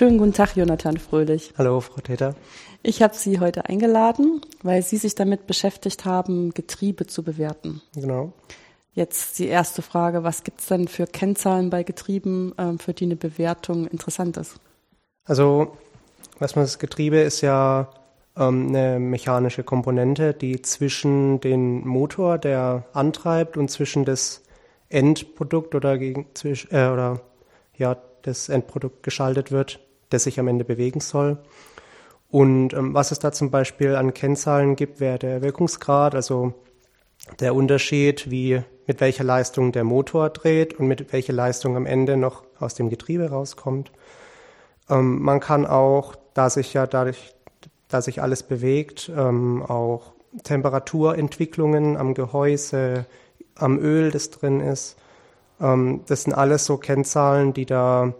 Schönen guten Tag, Jonathan Fröhlich. Hallo, Frau Täter. Ich habe Sie heute eingeladen, weil Sie sich damit beschäftigt haben, Getriebe zu bewerten. Genau. Jetzt die erste Frage, was gibt es denn für Kennzahlen bei Getrieben, ähm, für die eine Bewertung interessant ist? Also, was man das Getriebe ist ja ähm, eine mechanische Komponente, die zwischen den Motor, der antreibt, und zwischen das Endprodukt oder gegen äh, oder ja das Endprodukt geschaltet wird, das sich am Ende bewegen soll. Und ähm, was es da zum Beispiel an Kennzahlen gibt, wäre der Wirkungsgrad, also der Unterschied, wie mit welcher Leistung der Motor dreht und mit welcher Leistung am Ende noch aus dem Getriebe rauskommt. Ähm, man kann auch, da sich ja dadurch, da sich alles bewegt, ähm, auch Temperaturentwicklungen am Gehäuse, am Öl, das drin ist, ähm, das sind alles so Kennzahlen, die da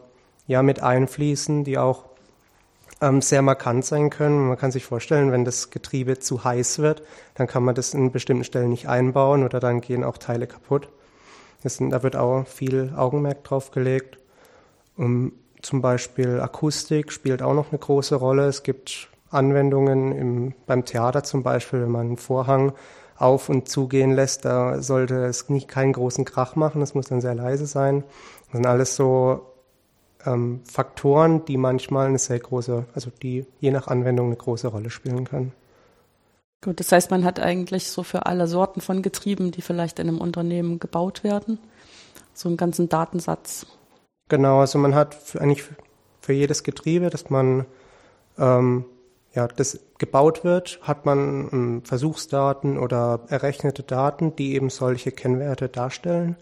ja mit einfließen, die auch ähm, sehr markant sein können. Man kann sich vorstellen, wenn das Getriebe zu heiß wird, dann kann man das in bestimmten Stellen nicht einbauen oder dann gehen auch Teile kaputt. Sind, da wird auch viel Augenmerk drauf gelegt. Um, zum Beispiel Akustik spielt auch noch eine große Rolle. Es gibt Anwendungen im, beim Theater zum Beispiel, wenn man einen Vorhang auf und zugehen lässt, da sollte es nicht keinen großen Krach machen, das muss dann sehr leise sein. Das sind alles so ähm, Faktoren, die manchmal eine sehr große, also die je nach Anwendung eine große Rolle spielen können. Gut, das heißt, man hat eigentlich so für alle Sorten von Getrieben, die vielleicht in einem Unternehmen gebaut werden, so einen ganzen Datensatz. Genau, also man hat für, eigentlich für jedes Getriebe, das man ähm, ja, das gebaut wird, hat man ähm, Versuchsdaten oder errechnete Daten, die eben solche Kennwerte darstellen.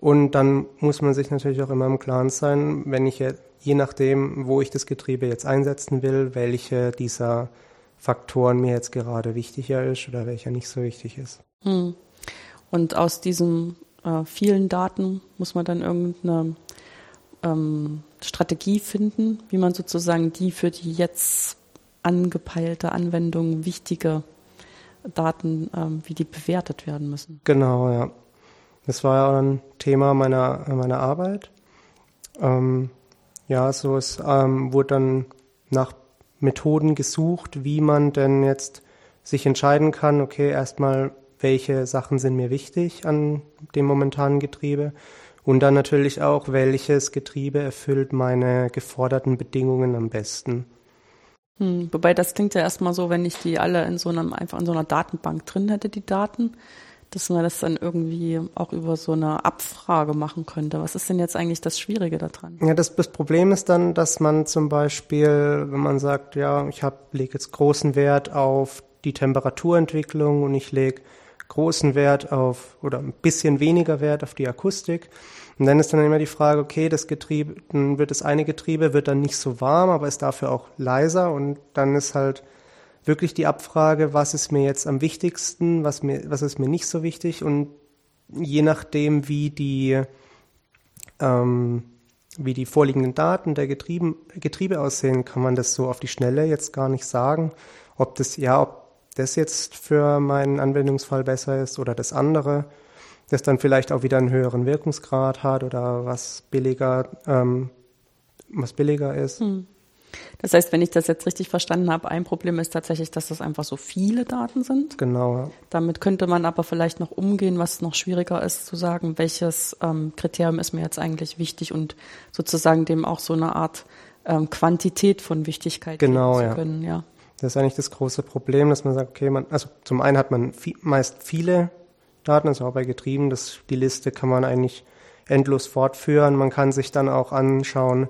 Und dann muss man sich natürlich auch immer im Klaren sein, wenn ich je nachdem, wo ich das Getriebe jetzt einsetzen will, welche dieser Faktoren mir jetzt gerade wichtiger ist oder welcher nicht so wichtig ist. Hm. Und aus diesen äh, vielen Daten muss man dann irgendeine ähm, Strategie finden, wie man sozusagen die für die jetzt angepeilte Anwendung wichtige Daten, ähm, wie die bewertet werden müssen. Genau, ja. Das war ja auch ein Thema meiner, meiner Arbeit. Ähm, ja, so es ähm, wurde dann nach Methoden gesucht, wie man denn jetzt sich entscheiden kann, okay, erstmal, welche Sachen sind mir wichtig an dem momentanen Getriebe und dann natürlich auch, welches Getriebe erfüllt meine geforderten Bedingungen am besten. Hm, wobei das klingt ja erstmal so, wenn ich die alle in so einem, einfach in so einer Datenbank drin hätte, die Daten, dass man das dann irgendwie auch über so eine Abfrage machen könnte. Was ist denn jetzt eigentlich das Schwierige daran? Ja, das, das Problem ist dann, dass man zum Beispiel, wenn man sagt, ja, ich lege jetzt großen Wert auf die Temperaturentwicklung und ich lege großen Wert auf oder ein bisschen weniger Wert auf die Akustik, und dann ist dann immer die Frage, okay, das Getriebe, dann wird das eine Getriebe wird dann nicht so warm, aber ist dafür auch leiser und dann ist halt wirklich die Abfrage, was ist mir jetzt am wichtigsten, was mir, was ist mir nicht so wichtig und je nachdem, wie die, ähm, wie die vorliegenden Daten der Getrieben, Getriebe aussehen, kann man das so auf die Schnelle jetzt gar nicht sagen, ob das, ja, ob das jetzt für meinen Anwendungsfall besser ist oder das andere das dann vielleicht auch wieder einen höheren Wirkungsgrad hat oder was billiger, ähm, was billiger ist. Hm. Das heißt, wenn ich das jetzt richtig verstanden habe, ein Problem ist tatsächlich, dass das einfach so viele Daten sind. Genau. Damit könnte man aber vielleicht noch umgehen, was noch schwieriger ist, zu sagen, welches ähm, Kriterium ist mir jetzt eigentlich wichtig und sozusagen dem auch so eine Art ähm, Quantität von Wichtigkeit genau, geben zu können. Ja. Das ist eigentlich das große Problem, dass man sagt, okay, man, also zum einen hat man viel, meist viele Daten, also auch bei Getrieben. Das, die Liste kann man eigentlich endlos fortführen. Man kann sich dann auch anschauen,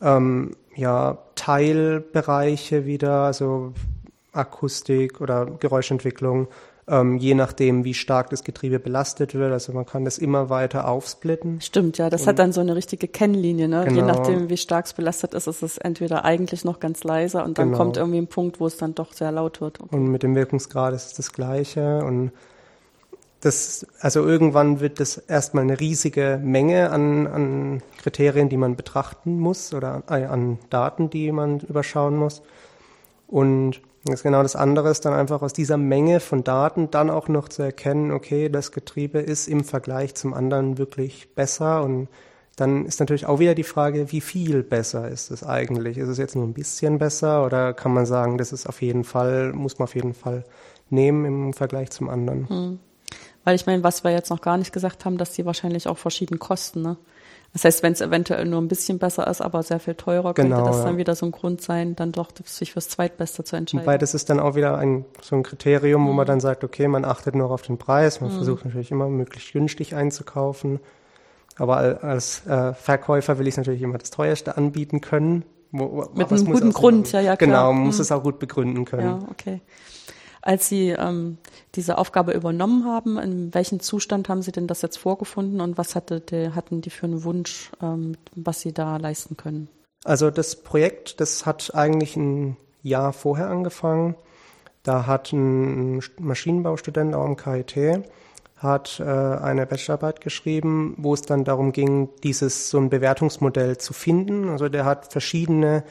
ähm, ja, Teilbereiche wieder, also Akustik oder Geräuschentwicklung, ähm, je nachdem, wie stark das Getriebe belastet wird. Also man kann das immer weiter aufsplitten. Stimmt, ja, das Und hat dann so eine richtige Kennlinie. Ne? Genau. Je nachdem, wie stark es belastet ist, ist es entweder eigentlich noch ganz leiser und dann genau. kommt irgendwie ein Punkt, wo es dann doch sehr laut wird. Okay. Und mit dem Wirkungsgrad ist es das Gleiche. Und das, also irgendwann wird das erstmal eine riesige Menge an, an Kriterien, die man betrachten muss oder äh, an Daten, die man überschauen muss. Und das genau das andere ist dann einfach aus dieser Menge von Daten dann auch noch zu erkennen, okay, das Getriebe ist im Vergleich zum anderen wirklich besser und dann ist natürlich auch wieder die Frage, wie viel besser ist es eigentlich? Ist es jetzt nur ein bisschen besser oder kann man sagen, das ist auf jeden Fall, muss man auf jeden Fall nehmen im Vergleich zum anderen? Hm. Weil ich meine, was wir jetzt noch gar nicht gesagt haben, dass die wahrscheinlich auch verschieden kosten. Ne? Das heißt, wenn es eventuell nur ein bisschen besser ist, aber sehr viel teurer, könnte genau, das dann wieder so ein Grund sein, dann doch sich fürs Zweitbeste zu entscheiden. Wobei das ist dann auch wieder ein, so ein Kriterium, mhm. wo man mhm. dann sagt, okay, man achtet nur auf den Preis, man mhm. versucht natürlich immer möglichst günstig einzukaufen. Aber als äh, Verkäufer will ich natürlich immer das teuerste anbieten können. Wo, Mit einem guten Grund, ja, ja, klar. Genau, man muss mhm. es auch gut begründen können. Ja, okay. Als Sie ähm, diese Aufgabe übernommen haben, in welchem Zustand haben Sie denn das jetzt vorgefunden und was hatte die, hatten die für einen Wunsch, ähm, was Sie da leisten können? Also das Projekt, das hat eigentlich ein Jahr vorher angefangen. Da hat ein Maschinenbaustudent auch am KIT hat äh, eine Bachelorarbeit geschrieben, wo es dann darum ging, dieses so ein Bewertungsmodell zu finden. Also der hat verschiedene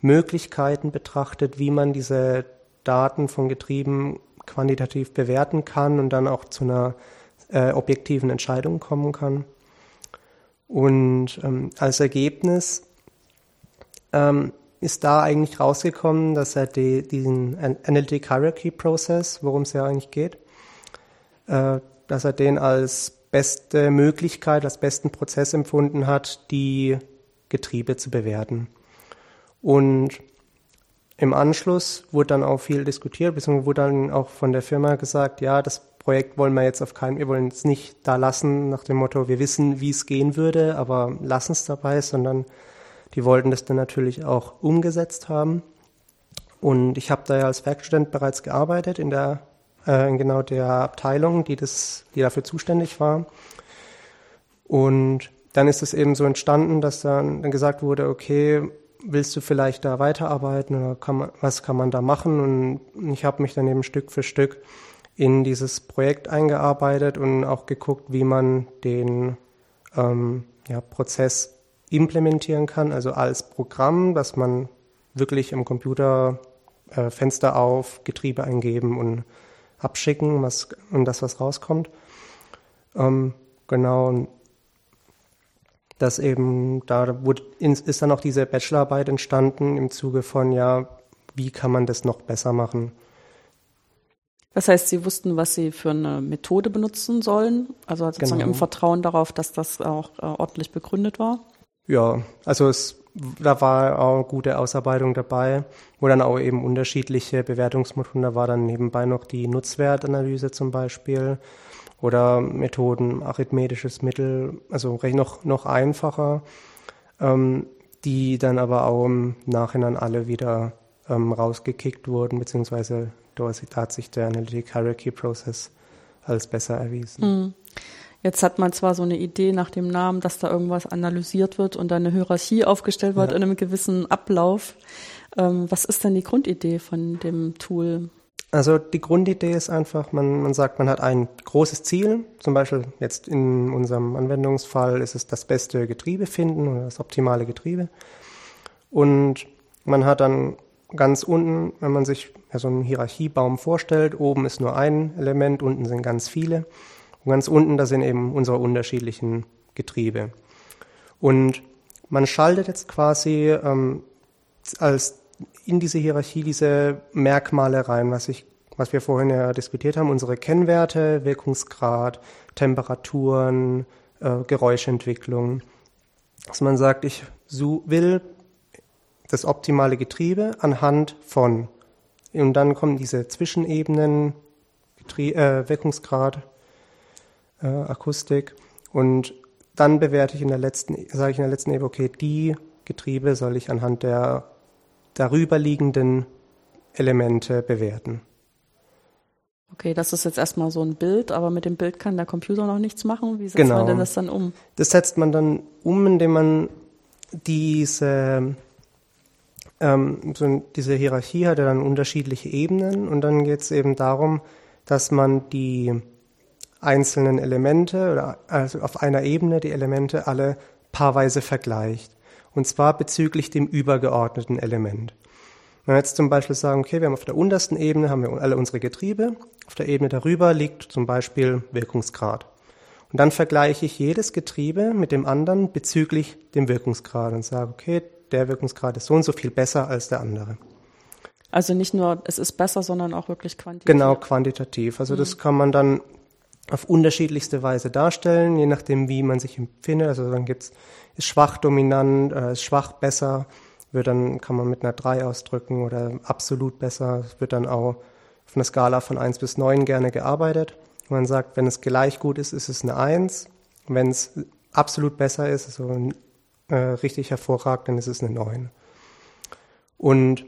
Möglichkeiten betrachtet, wie man diese Daten von Getrieben quantitativ bewerten kann und dann auch zu einer äh, objektiven Entscheidung kommen kann. Und ähm, als Ergebnis ähm, ist da eigentlich rausgekommen, dass er die, diesen Analytic Hierarchy Process, worum es ja eigentlich geht, äh, dass er den als beste Möglichkeit, als besten Prozess empfunden hat, die Getriebe zu bewerten. Und im Anschluss wurde dann auch viel diskutiert, beziehungsweise wurde dann auch von der Firma gesagt, ja, das Projekt wollen wir jetzt auf keinen, wir wollen es nicht da lassen nach dem Motto, wir wissen, wie es gehen würde, aber lassen es dabei, sondern die wollten das dann natürlich auch umgesetzt haben. Und ich habe da ja als Werkstudent bereits gearbeitet in der äh, in genau der Abteilung, die das, die dafür zuständig war. Und dann ist es eben so entstanden, dass dann, dann gesagt wurde, okay, willst du vielleicht da weiterarbeiten oder kann man, was kann man da machen? Und ich habe mich dann eben Stück für Stück in dieses Projekt eingearbeitet und auch geguckt, wie man den ähm, ja, Prozess implementieren kann, also als Programm, dass man wirklich im Computer äh, Fenster auf, Getriebe eingeben und abschicken was, und das, was rauskommt. Ähm, genau, und dass eben da wurde, ist dann auch diese Bachelorarbeit entstanden im Zuge von, ja, wie kann man das noch besser machen? Das heißt, Sie wussten, was Sie für eine Methode benutzen sollen, also sozusagen genau. im Vertrauen darauf, dass das auch äh, ordentlich begründet war? Ja, also es, da war auch gute Ausarbeitung dabei, wo dann auch eben unterschiedliche Bewertungsmethoden, da war dann nebenbei noch die Nutzwertanalyse zum Beispiel oder Methoden, arithmetisches Mittel, also recht noch, noch einfacher, ähm, die dann aber auch im Nachhinein alle wieder ähm, rausgekickt wurden, beziehungsweise da hat sich der Analytic Hierarchy Process als besser erwiesen. Mhm. Jetzt hat man zwar so eine Idee nach dem Namen, dass da irgendwas analysiert wird und dann eine Hierarchie aufgestellt wird ja. in einem gewissen Ablauf. Ähm, was ist denn die Grundidee von dem Tool? Also die Grundidee ist einfach, man, man sagt, man hat ein großes Ziel. Zum Beispiel jetzt in unserem Anwendungsfall ist es das beste Getriebe finden oder das optimale Getriebe. Und man hat dann ganz unten, wenn man sich ja, so einen Hierarchiebaum vorstellt, oben ist nur ein Element, unten sind ganz viele. Und ganz unten, da sind eben unsere unterschiedlichen Getriebe. Und man schaltet jetzt quasi ähm, als in diese Hierarchie diese Merkmale rein, was ich, was wir vorhin ja diskutiert haben, unsere Kennwerte, Wirkungsgrad, Temperaturen, äh, Geräuschentwicklung. Dass man sagt, ich will das optimale Getriebe anhand von. Und dann kommen diese Zwischenebenen, Getrie äh, Wirkungsgrad, äh, Akustik. Und dann bewerte ich in der letzten, sage ich in der letzten Ebene, okay, die Getriebe soll ich anhand der darüberliegenden Elemente bewerten. Okay, das ist jetzt erstmal so ein Bild, aber mit dem Bild kann der Computer noch nichts machen. Wie setzt genau. man denn das dann um? Das setzt man dann um, indem man diese, ähm, so diese Hierarchie hat ja dann unterschiedliche Ebenen und dann geht es eben darum, dass man die einzelnen Elemente oder also auf einer Ebene die Elemente alle paarweise vergleicht und zwar bezüglich dem übergeordneten Element. Wenn wir jetzt zum Beispiel sagen, okay, wir haben auf der untersten Ebene haben wir alle unsere Getriebe, auf der Ebene darüber liegt zum Beispiel Wirkungsgrad. Und dann vergleiche ich jedes Getriebe mit dem anderen bezüglich dem Wirkungsgrad und sage, okay, der Wirkungsgrad ist so und so viel besser als der andere. Also nicht nur, es ist besser, sondern auch wirklich quantitativ. Genau, quantitativ. Also mhm. das kann man dann auf unterschiedlichste Weise darstellen, je nachdem, wie man sich empfindet. Also dann gibt's, ist schwach dominant, äh, ist schwach besser, wird dann, kann man mit einer 3 ausdrücken oder absolut besser. Es wird dann auch auf einer Skala von 1 bis 9 gerne gearbeitet. Man sagt, wenn es gleich gut ist, ist es eine 1. Wenn es absolut besser ist, also äh, richtig hervorragend, dann ist es eine 9. Und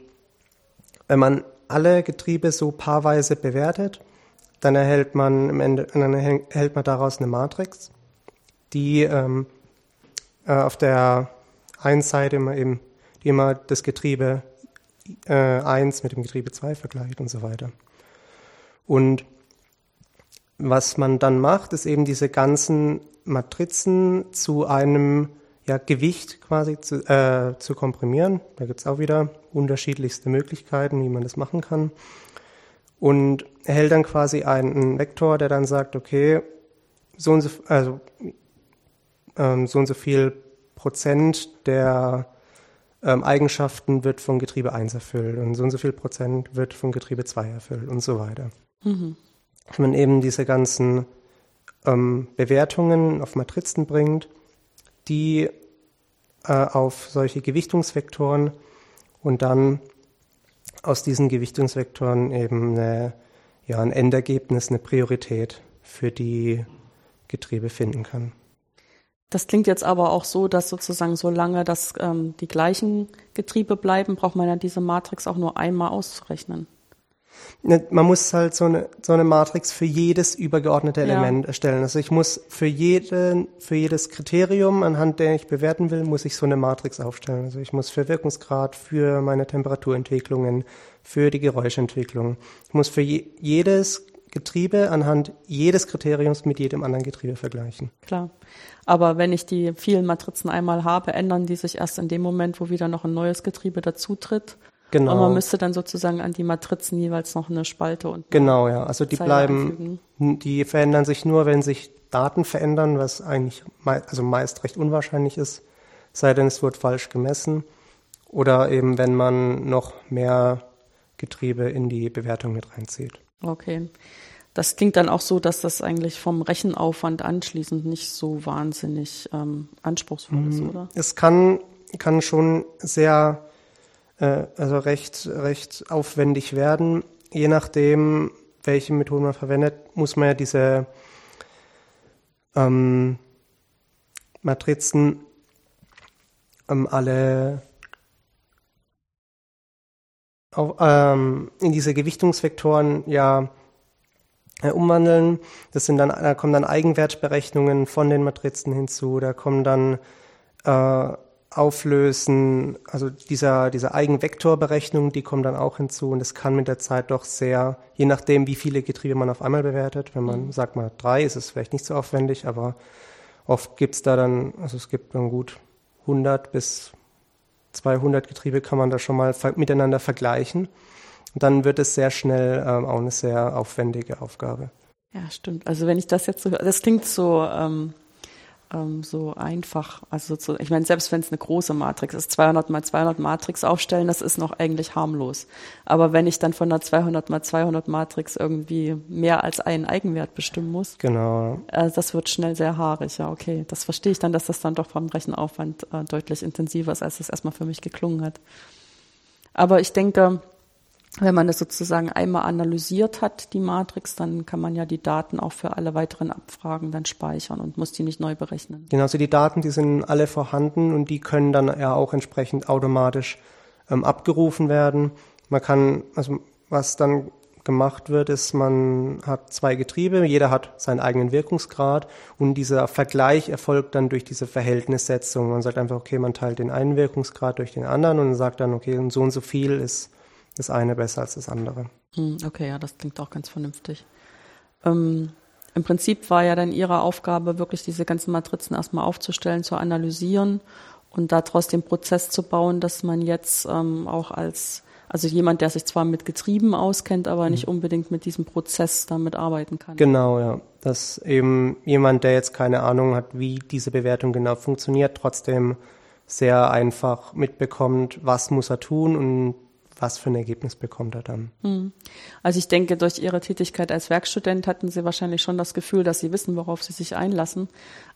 wenn man alle Getriebe so paarweise bewertet, dann erhält man im Ende, dann erhält man daraus eine Matrix, die ähm, äh, auf der einen Seite immer eben, die immer das Getriebe äh, 1 mit dem Getriebe 2 vergleicht und so weiter. Und was man dann macht, ist eben diese ganzen Matrizen zu einem ja, Gewicht quasi zu, äh, zu komprimieren. Da gibt es auch wieder unterschiedlichste Möglichkeiten, wie man das machen kann. Und erhält dann quasi einen Vektor, der dann sagt, okay, so und so, also, ähm, so und so viel Prozent der ähm, Eigenschaften wird von Getriebe 1 erfüllt und so und so viel Prozent wird von Getriebe 2 erfüllt und so weiter. Mhm. Wenn man eben diese ganzen ähm, Bewertungen auf Matrizen bringt, die äh, auf solche Gewichtungsvektoren und dann aus diesen Gewichtungsvektoren eben eine, ja, ein Endergebnis, eine Priorität für die Getriebe finden kann. Das klingt jetzt aber auch so, dass sozusagen solange das ähm, die gleichen Getriebe bleiben, braucht man ja diese Matrix auch nur einmal auszurechnen. Ne, man muss halt so eine, so eine Matrix für jedes übergeordnete Element ja. erstellen. Also ich muss für, jeden, für jedes Kriterium, anhand der ich bewerten will, muss ich so eine Matrix aufstellen. Also ich muss für Wirkungsgrad, für meine Temperaturentwicklungen, für die Geräuschentwicklung. Ich muss für je, jedes Getriebe anhand jedes Kriteriums mit jedem anderen Getriebe vergleichen. Klar. Aber wenn ich die vielen Matrizen einmal habe, ändern die sich erst in dem Moment, wo wieder noch ein neues Getriebe dazutritt. Genau. Und man müsste dann sozusagen an die Matrizen jeweils noch eine Spalte und genau ja, also die Zeile bleiben, einfügen. die verändern sich nur, wenn sich Daten verändern, was eigentlich me also meist recht unwahrscheinlich ist, sei denn es wird falsch gemessen oder eben wenn man noch mehr Getriebe in die Bewertung mit reinzieht. Okay. Das klingt dann auch so, dass das eigentlich vom Rechenaufwand anschließend nicht so wahnsinnig ähm, anspruchsvoll ist, mhm. oder? Es kann, kann schon sehr äh, also recht, recht aufwendig werden. Je nachdem, welche Methode man verwendet, muss man ja diese ähm, Matrizen ähm, alle auf, ähm, in diese Gewichtungsvektoren ja äh, umwandeln. Das sind dann, da kommen dann Eigenwertberechnungen von den Matrizen hinzu, da kommen dann äh, auflösen, also dieser, diese Eigenvektorberechnung, die kommt dann auch hinzu und es kann mit der Zeit doch sehr, je nachdem, wie viele Getriebe man auf einmal bewertet, wenn man mhm. sagt mal drei, ist es vielleicht nicht so aufwendig, aber oft gibt's da dann, also es gibt dann gut 100 bis 200 Getriebe kann man da schon mal miteinander vergleichen. Und dann wird es sehr schnell ähm, auch eine sehr aufwendige Aufgabe. Ja, stimmt. Also wenn ich das jetzt so, das klingt so, ähm, ähm, so einfach. Also so, ich meine, selbst wenn es eine große Matrix ist, 200 mal 200 Matrix aufstellen, das ist noch eigentlich harmlos. Aber wenn ich dann von einer 200 mal 200 Matrix irgendwie mehr als einen Eigenwert bestimmen muss, genau. Äh, das wird schnell sehr haarig. Ja, okay, das verstehe ich dann, dass das dann doch vom Rechenaufwand äh, deutlich intensiver ist, als es erstmal für mich geklungen hat. Aber ich denke, wenn man das sozusagen einmal analysiert hat, die Matrix, dann kann man ja die Daten auch für alle weiteren Abfragen dann speichern und muss die nicht neu berechnen. Genau, also die Daten, die sind alle vorhanden und die können dann ja auch entsprechend automatisch ähm, abgerufen werden. Man kann, also was dann gemacht wird, ist, man hat zwei Getriebe, jeder hat seinen eigenen Wirkungsgrad und dieser Vergleich erfolgt dann durch diese Verhältnissetzung. Man sagt einfach, okay, man teilt den einen Wirkungsgrad durch den anderen und sagt dann, okay, so und so viel ist das eine besser als das andere. Hm, okay, ja, das klingt auch ganz vernünftig. Ähm, Im Prinzip war ja dann Ihre Aufgabe, wirklich diese ganzen Matrizen erstmal aufzustellen, zu analysieren und daraus den Prozess zu bauen, dass man jetzt ähm, auch als Also jemand, der sich zwar mit Getrieben auskennt, aber nicht unbedingt mit diesem Prozess damit arbeiten kann. Genau, ja. Dass eben jemand, der jetzt keine Ahnung hat, wie diese Bewertung genau funktioniert, trotzdem sehr einfach mitbekommt, was muss er tun und was für ein Ergebnis bekommt er dann. Hm. Also ich denke, durch Ihre Tätigkeit als Werkstudent hatten Sie wahrscheinlich schon das Gefühl, dass Sie wissen, worauf Sie sich einlassen.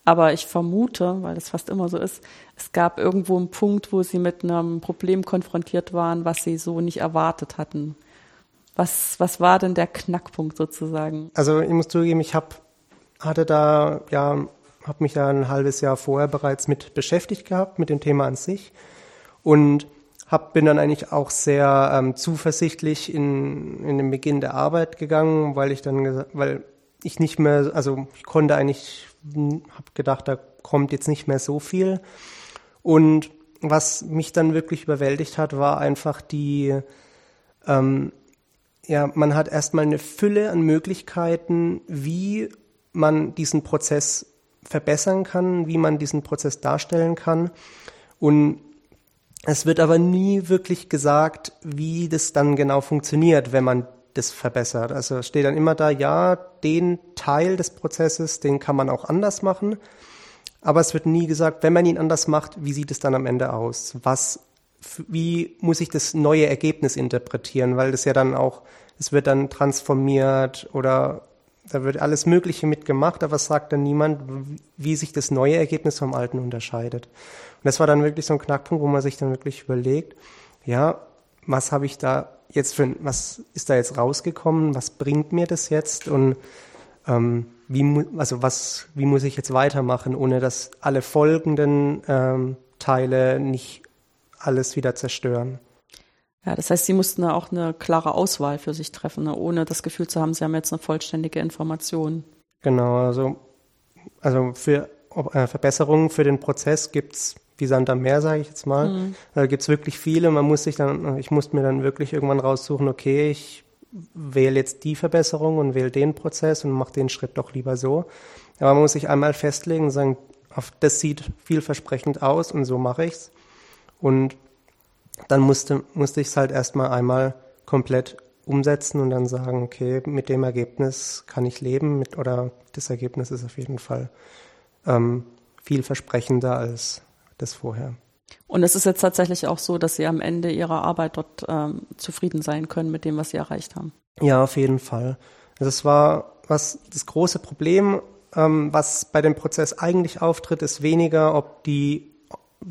Aber ich vermute, weil das fast immer so ist, es gab irgendwo einen Punkt, wo Sie mit einem Problem konfrontiert waren, was Sie so nicht erwartet hatten. Was, was war denn der Knackpunkt sozusagen? Also ich muss zugeben, ich hab, hatte da, ja, habe mich da ein halbes Jahr vorher bereits mit beschäftigt gehabt, mit dem Thema an sich. Und hab, bin dann eigentlich auch sehr ähm, zuversichtlich in, in den Beginn der Arbeit gegangen, weil ich dann, weil ich nicht mehr, also ich konnte eigentlich, habe gedacht, da kommt jetzt nicht mehr so viel. Und was mich dann wirklich überwältigt hat, war einfach die, ähm, ja, man hat erstmal eine Fülle an Möglichkeiten, wie man diesen Prozess verbessern kann, wie man diesen Prozess darstellen kann. Und es wird aber nie wirklich gesagt, wie das dann genau funktioniert, wenn man das verbessert. Also steht dann immer da, ja, den Teil des Prozesses, den kann man auch anders machen. Aber es wird nie gesagt, wenn man ihn anders macht, wie sieht es dann am Ende aus? Was, wie muss ich das neue Ergebnis interpretieren? Weil das ja dann auch, es wird dann transformiert oder da wird alles Mögliche mitgemacht, aber es sagt dann niemand, wie sich das neue Ergebnis vom alten unterscheidet. Das war dann wirklich so ein Knackpunkt, wo man sich dann wirklich überlegt, ja, was habe ich da jetzt für, was ist da jetzt rausgekommen, was bringt mir das jetzt und ähm, wie, also was, wie muss ich jetzt weitermachen, ohne dass alle folgenden ähm, Teile nicht alles wieder zerstören. Ja, das heißt, Sie mussten da auch eine klare Auswahl für sich treffen, ne? ohne das Gefühl zu haben, Sie haben jetzt eine vollständige Information. Genau, also, also für äh, Verbesserungen für den Prozess gibt's wie Sand am Meer, sage ich jetzt mal. Mhm. Da gibt's wirklich viele. Man muss sich dann, ich musste mir dann wirklich irgendwann raussuchen, okay, ich wähle jetzt die Verbesserung und wähle den Prozess und mache den Schritt doch lieber so. Aber man muss sich einmal festlegen und sagen, das sieht vielversprechend aus und so mache ich's. Und dann musste, musste ich es halt erstmal einmal komplett umsetzen und dann sagen, okay, mit dem Ergebnis kann ich leben, mit, oder das Ergebnis ist auf jeden Fall ähm, vielversprechender als das vorher. Und es ist jetzt tatsächlich auch so, dass Sie am Ende Ihrer Arbeit dort ähm, zufrieden sein können mit dem, was Sie erreicht haben. Ja, auf jeden Fall. Also es war was das große Problem, ähm, was bei dem Prozess eigentlich auftritt, ist weniger, ob die,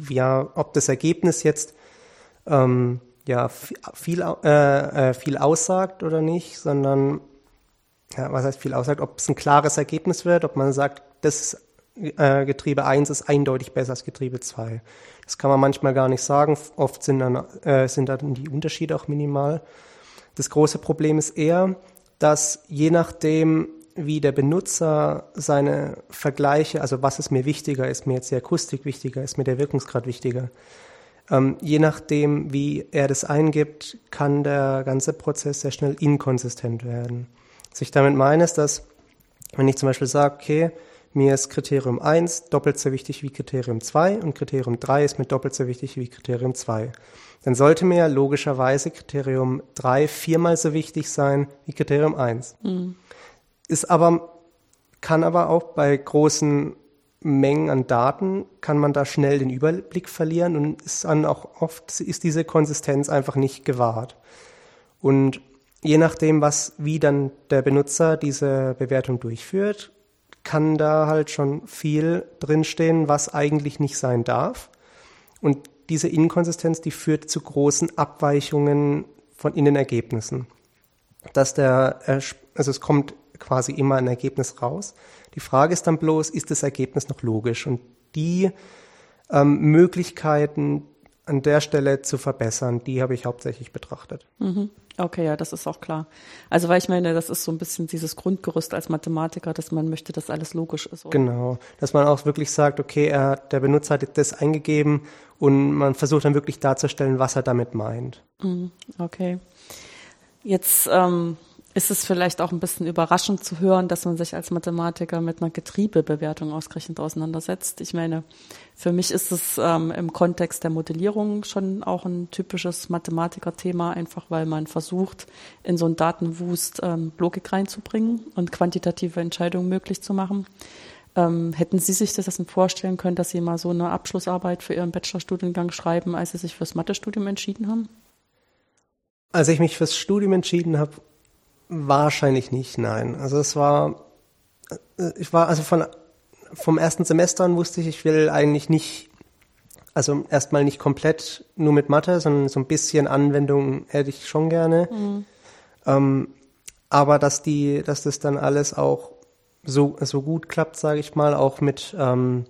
ja, ob das Ergebnis jetzt ähm, ja, viel, äh, äh, viel aussagt oder nicht, sondern, ja, was heißt viel aussagt, ob es ein klares Ergebnis wird, ob man sagt, das äh, Getriebe 1 ist eindeutig besser als Getriebe 2. Das kann man manchmal gar nicht sagen. Oft sind dann, äh, sind dann die Unterschiede auch minimal. Das große Problem ist eher, dass je nachdem, wie der Benutzer seine Vergleiche, also was ist mir wichtiger, ist mir jetzt die Akustik wichtiger, ist mir der Wirkungsgrad wichtiger, ähm, je nachdem, wie er das eingibt, kann der ganze Prozess sehr schnell inkonsistent werden. Was ich damit meine, ist, dass wenn ich zum Beispiel sage, okay, mir ist Kriterium 1 doppelt so wichtig wie Kriterium 2 und Kriterium 3 ist mir doppelt so wichtig wie Kriterium 2. Dann sollte mir logischerweise Kriterium 3 viermal so wichtig sein wie Kriterium 1. Mhm. Ist aber, kann aber auch bei großen Mengen an Daten kann man da schnell den Überblick verlieren und ist dann auch oft ist diese Konsistenz einfach nicht gewahrt. Und je nachdem, was, wie dann der Benutzer diese Bewertung durchführt, kann da halt schon viel drinstehen, was eigentlich nicht sein darf. Und diese Inkonsistenz, die führt zu großen Abweichungen von in den Ergebnissen. Dass der, also es kommt quasi immer ein Ergebnis raus. Die Frage ist dann bloß, ist das Ergebnis noch logisch? Und die ähm, Möglichkeiten an der Stelle zu verbessern, die habe ich hauptsächlich betrachtet. Mhm. Okay, ja, das ist auch klar. Also weil ich meine, das ist so ein bisschen dieses Grundgerüst als Mathematiker, dass man möchte, dass alles logisch ist. Oder? Genau, dass man auch wirklich sagt, okay, er, der Benutzer hat das eingegeben und man versucht dann wirklich darzustellen, was er damit meint. Mhm. Okay. Jetzt ähm, Ist es vielleicht auch ein bisschen überraschend zu hören, dass man sich als Mathematiker mit einer Getriebebewertung ausgerechnet auseinandersetzt? Ich meine, für mich ist es ähm, im Kontext der Modellierung schon auch ein typisches Mathematikerthema, einfach weil man versucht, in so einen Datenwust ähm, Logik reinzubringen und quantitative Entscheidungen möglich zu machen. Ähm, hätten Sie sich das vorstellen können, dass Sie mal so eine Abschlussarbeit für Ihren Bachelorstudiengang schreiben, als Sie sich fürs Mathestudium entschieden haben? Als ich mich fürs Studium entschieden habe, wahrscheinlich nicht, nein. Also es war, äh, ich war also von vom ersten Semester an wusste ich, ich will eigentlich nicht, also erstmal nicht komplett nur mit Mathe, sondern so ein bisschen Anwendung hätte ich schon gerne. Mhm. Ähm, aber dass die, dass das dann alles auch so, so gut klappt, sage ich mal, auch mit, ähm,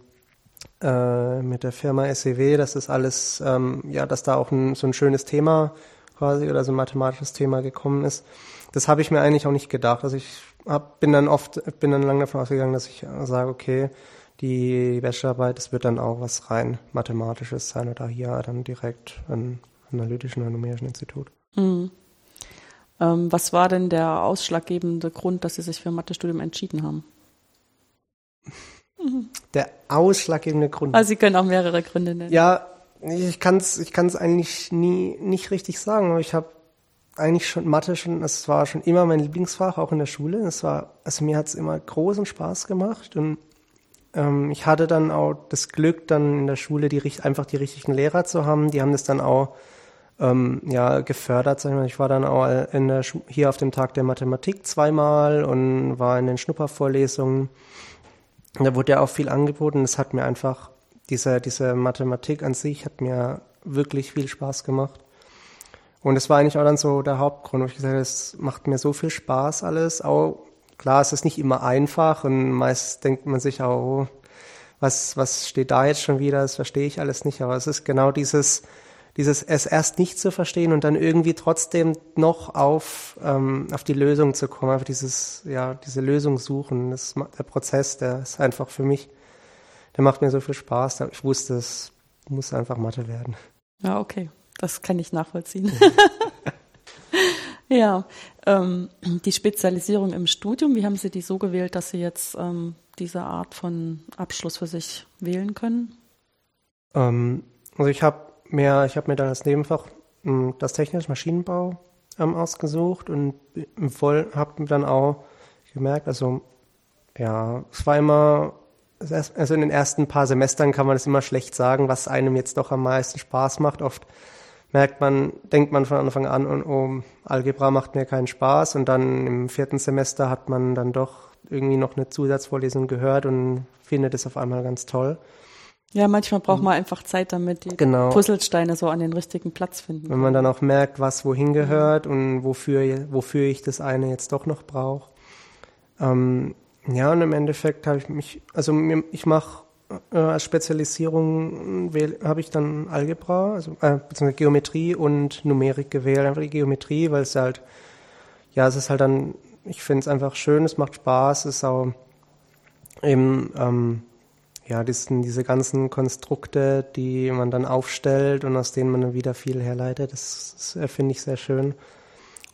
äh, mit der Firma SEW, dass das alles, ähm, ja, dass da auch ein, so ein schönes Thema quasi oder so ein mathematisches Thema gekommen ist. Das habe ich mir eigentlich auch nicht gedacht. Also ich hab, bin dann oft, bin dann lange davon ausgegangen, dass ich sage, okay, die Bachelorarbeit, das wird dann auch was rein Mathematisches sein oder hier dann direkt ein analytischen oder numerischen Institut. Mhm. Ähm, was war denn der ausschlaggebende Grund, dass Sie sich für ein Mathestudium entschieden haben? Der ausschlaggebende Grund. Also Sie können auch mehrere Gründe nennen. Ja, ich kann es ich kann's eigentlich nie nicht richtig sagen, aber ich habe eigentlich schon Mathe schon, es war schon immer mein Lieblingsfach, auch in der Schule. Es war, also mir hat es immer großen Spaß gemacht und ähm, ich hatte dann auch das Glück, dann in der Schule die einfach die richtigen Lehrer zu haben. Die haben das dann auch ähm, ja, gefördert. Sag ich, mal. ich war dann auch in der, hier auf dem Tag der Mathematik zweimal und war in den Schnuppervorlesungen. Da wurde ja auch viel angeboten. Das hat mir einfach, diese, diese Mathematik an sich hat mir wirklich viel Spaß gemacht. Und das war eigentlich auch dann so der Hauptgrund, wo ich gesagt habe, es macht mir so viel Spaß alles. Auch klar, es ist nicht immer einfach und meist denkt man sich auch, oh, was, was steht da jetzt schon wieder, das verstehe ich alles nicht. Aber es ist genau dieses, dieses es erst nicht zu verstehen und dann irgendwie trotzdem noch auf, ähm, auf die Lösung zu kommen, einfach dieses, ja, diese Lösung suchen, das, der Prozess, der ist einfach für mich, der macht mir so viel Spaß. Ich wusste, es muss einfach Mathe werden. Ja, okay. Das kann ich nachvollziehen. ja, ähm, die Spezialisierung im Studium, wie haben Sie die so gewählt, dass Sie jetzt ähm, diese Art von Abschluss für sich wählen können? Ähm, also ich habe mehr, ich habe mir dann als Nebenfach hm, das technische Maschinenbau ähm, ausgesucht und voll habe dann auch gemerkt, also ja, es war immer, also in den ersten paar Semestern kann man es immer schlecht sagen, was einem jetzt doch am meisten Spaß macht. Oft merkt man, denkt man von Anfang an, oh, Algebra macht mir keinen Spaß und dann im vierten Semester hat man dann doch irgendwie noch eine Zusatzvorlesung gehört und findet es auf einmal ganz toll. Ja, manchmal braucht man einfach Zeit, damit die genau. Puzzlesteine so an den richtigen Platz finden. Wenn man dann auch merkt, was wohin gehört und wofür, wofür ich das eine jetzt doch noch brauche. Ähm, ja, und im Endeffekt habe ich mich, also ich mache äh, als Spezialisierung habe ich dann Algebra, also äh, beziehungsweise Geometrie und Numerik gewählt. Einfach die Geometrie, weil es halt, ja, es ist halt dann, ich finde es einfach schön, es macht Spaß, es ist auch eben, ähm, ja, sind diese ganzen Konstrukte, die man dann aufstellt und aus denen man dann wieder viel herleitet, das, das finde ich sehr schön.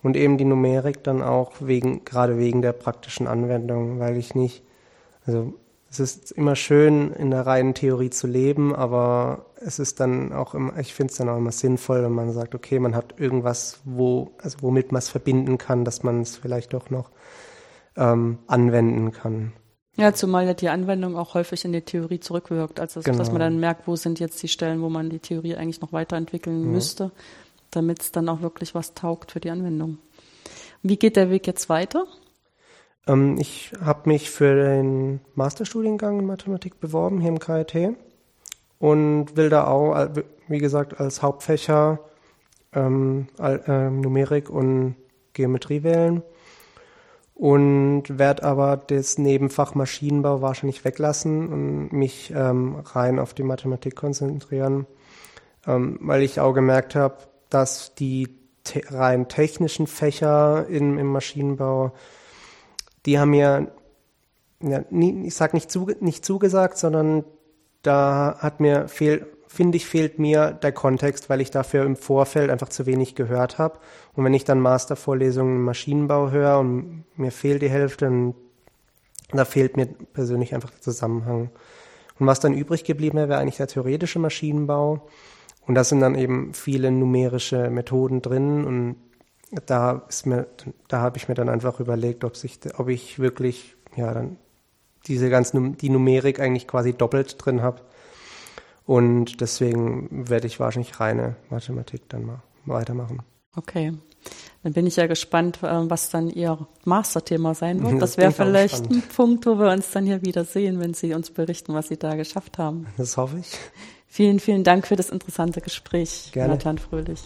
Und eben die Numerik dann auch wegen, gerade wegen der praktischen Anwendung, weil ich nicht, also es ist immer schön, in der reinen Theorie zu leben, aber es ist dann auch immer, ich finde es dann auch immer sinnvoll, wenn man sagt, okay, man hat irgendwas, wo, also womit man es verbinden kann, dass man es vielleicht doch noch ähm, anwenden kann. Ja, zumal ja die Anwendung auch häufig in die Theorie zurückwirkt. Also genau. dass man dann merkt, wo sind jetzt die Stellen, wo man die Theorie eigentlich noch weiterentwickeln mhm. müsste, damit es dann auch wirklich was taugt für die Anwendung. Wie geht der Weg jetzt weiter? Ähm, ich habe mich für den Masterstudiengang in Mathematik beworben hier im KIT und will da auch, wie gesagt, als Hauptfächer ähm, äh, Numerik und Geometrie wählen und werde aber das Nebenfach Maschinenbau wahrscheinlich weglassen und mich ähm, rein auf die Mathematik konzentrieren, ähm, weil ich auch gemerkt habe, dass die te rein technischen Fächer in, im Maschinenbau die haben mir, ja, nie, ich sag nicht, zu, nicht zugesagt, sondern da hat mir fehl, finde ich, fehlt mir der Kontext, weil ich dafür im Vorfeld einfach zu wenig gehört habe. Und wenn ich dann Mastervorlesungen im Maschinenbau höre und mir fehlt die Hälfte, dann, da fehlt mir persönlich einfach der Zusammenhang. Und was dann übrig geblieben wäre, wäre eigentlich der theoretische Maschinenbau. Und da sind dann eben viele numerische Methoden drin und da ist mir, da habe ich mir dann einfach überlegt, ob sich, ob ich wirklich, ja, dann diese ganzen, die Numerik eigentlich quasi doppelt drin habe und deswegen werde ich wahrscheinlich reine Mathematik dann mal weitermachen. Okay. Dann bin ich ja gespannt, äh, was dann Ihr Masterthema sein wird. Das, das wäre vielleicht ein Punkt, wo wir uns dann hier wieder sehen, wenn Sie uns berichten, was Sie da geschafft haben. Das hoffe ich. Vielen, vielen Dank für das interessante Gespräch, Gerne. Nathan Fröhlich.